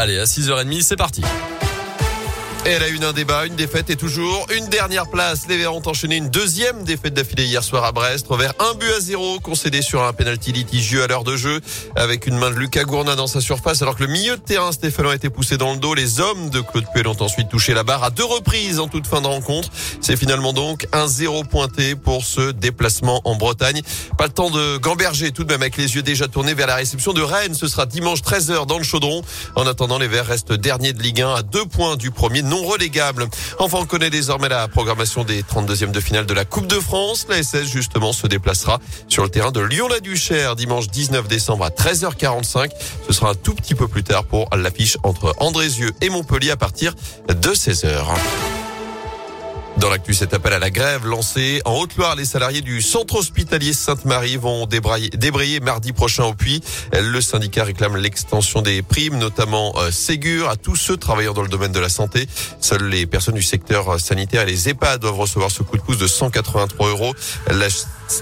Allez, à 6h30, c'est parti. Elle a eu un débat, une défaite et toujours une dernière place. Les Verts ont enchaîné une deuxième défaite d'affilée hier soir à Brest, vers un but à zéro, concédé sur un penalty litigieux à l'heure de jeu, avec une main de Lucas Gourna dans sa surface, alors que le milieu de terrain Stéphano a été poussé dans le dos. Les hommes de Claude Puel ont ensuite touché la barre à deux reprises en toute fin de rencontre. C'est finalement donc un zéro pointé pour ce déplacement en Bretagne. Pas le temps de gamberger tout de même avec les yeux déjà tournés vers la réception de Rennes. Ce sera dimanche 13h dans le Chaudron. En attendant, les Verts restent derniers de Ligue 1 à deux points du premier non relégable. Enfin, on connaît désormais la programmation des 32e de finale de la Coupe de France. La SS, justement, se déplacera sur le terrain de Lyon-la-Duchère dimanche 19 décembre à 13h45. Ce sera un tout petit peu plus tard pour l'affiche entre Andrézieux et Montpellier à partir de 16h. Dans l'actu, cet appel à la grève lancé en Haute-Loire, les salariés du centre hospitalier Sainte-Marie vont débrayer, mardi prochain au puits. Le syndicat réclame l'extension des primes, notamment euh, Ségur, à tous ceux travaillant dans le domaine de la santé. Seules les personnes du secteur sanitaire et les EHPAD doivent recevoir ce coup de pouce de 183 euros.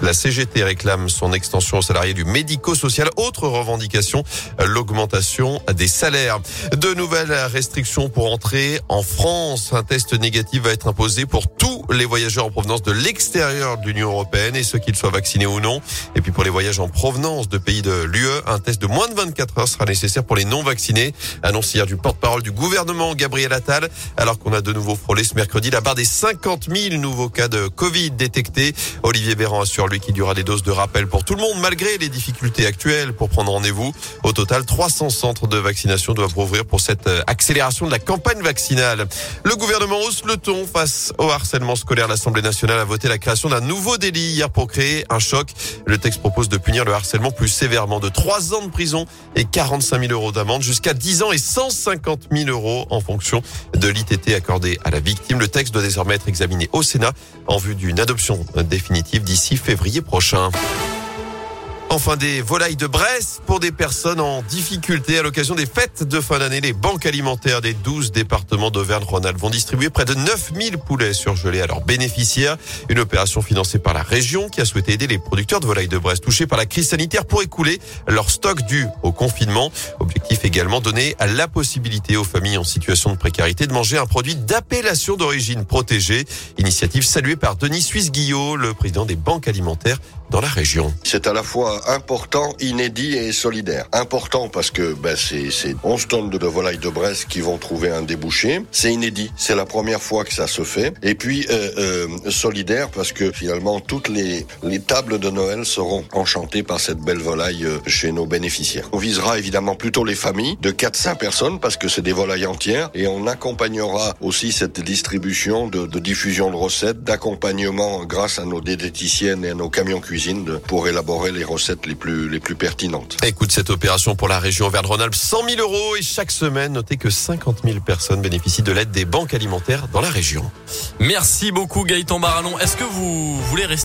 La CGT réclame son extension aux salariés du médico-social. Autre revendication, l'augmentation des salaires. De nouvelles restrictions pour entrer en France. Un test négatif va être imposé pour tous les voyageurs en provenance de l'extérieur de l'Union européenne et ceux qu'ils soient vaccinés ou non. Et puis pour les voyages en provenance de pays de l'UE, un test de moins de 24 heures sera nécessaire pour les non vaccinés. Annonce hier du porte-parole du gouvernement, Gabriel Attal, alors qu'on a de nouveau frôlé ce mercredi la barre des 50 000 nouveaux cas de Covid détectés. Olivier Véran sur lui qu'il y aura des doses de rappel pour tout le monde malgré les difficultés actuelles pour prendre rendez-vous. Au total, 300 centres de vaccination doivent rouvrir pour cette euh, accélération de la campagne vaccinale. Le gouvernement hausse le ton face au harcèlement scolaire. L'Assemblée nationale a voté la création d'un nouveau délit hier pour créer un choc. Le texte propose de punir le harcèlement plus sévèrement de 3 ans de prison et 45 000 euros d'amende jusqu'à 10 ans et 150 000 euros en fonction de l'ITT accordé à la victime. Le texte doit désormais être examiné au Sénat en vue d'une adoption définitive d'ici février prochain. Enfin, des volailles de Bresse pour des personnes en difficulté à l'occasion des fêtes de fin d'année. Les banques alimentaires des 12 départements d'Auvergne-Rhône-Alpes vont distribuer près de 9000 poulets surgelés à leurs bénéficiaires. Une opération financée par la région qui a souhaité aider les producteurs de volailles de Bresse touchés par la crise sanitaire pour écouler leur stock dû au confinement. Objectif également donner la possibilité aux familles en situation de précarité de manger un produit d'appellation d'origine protégée. Initiative saluée par Denis Suisse-Guillot, le président des banques alimentaires dans la région. C'est à la fois important, inédit et solidaire. Important parce que ben, c'est 11 tonnes de volailles de Brest qui vont trouver un débouché. C'est inédit, c'est la première fois que ça se fait. Et puis euh, euh, solidaire parce que finalement toutes les, les tables de Noël seront enchantées par cette belle volaille euh, chez nos bénéficiaires. On visera évidemment plutôt les familles de 400 personnes parce que c'est des volailles entières et on accompagnera aussi cette distribution de, de diffusion de recettes, d'accompagnement grâce à nos diététiciennes et à nos camions cuisiniers pour élaborer les recettes les plus, les plus pertinentes. Écoute cette opération pour la région Auvergne-Rhône-Alpes, 100 000 euros et chaque semaine, notez que 50 000 personnes bénéficient de l'aide des banques alimentaires dans la région. Merci beaucoup Gaëtan Barallon. Est-ce que vous voulez rester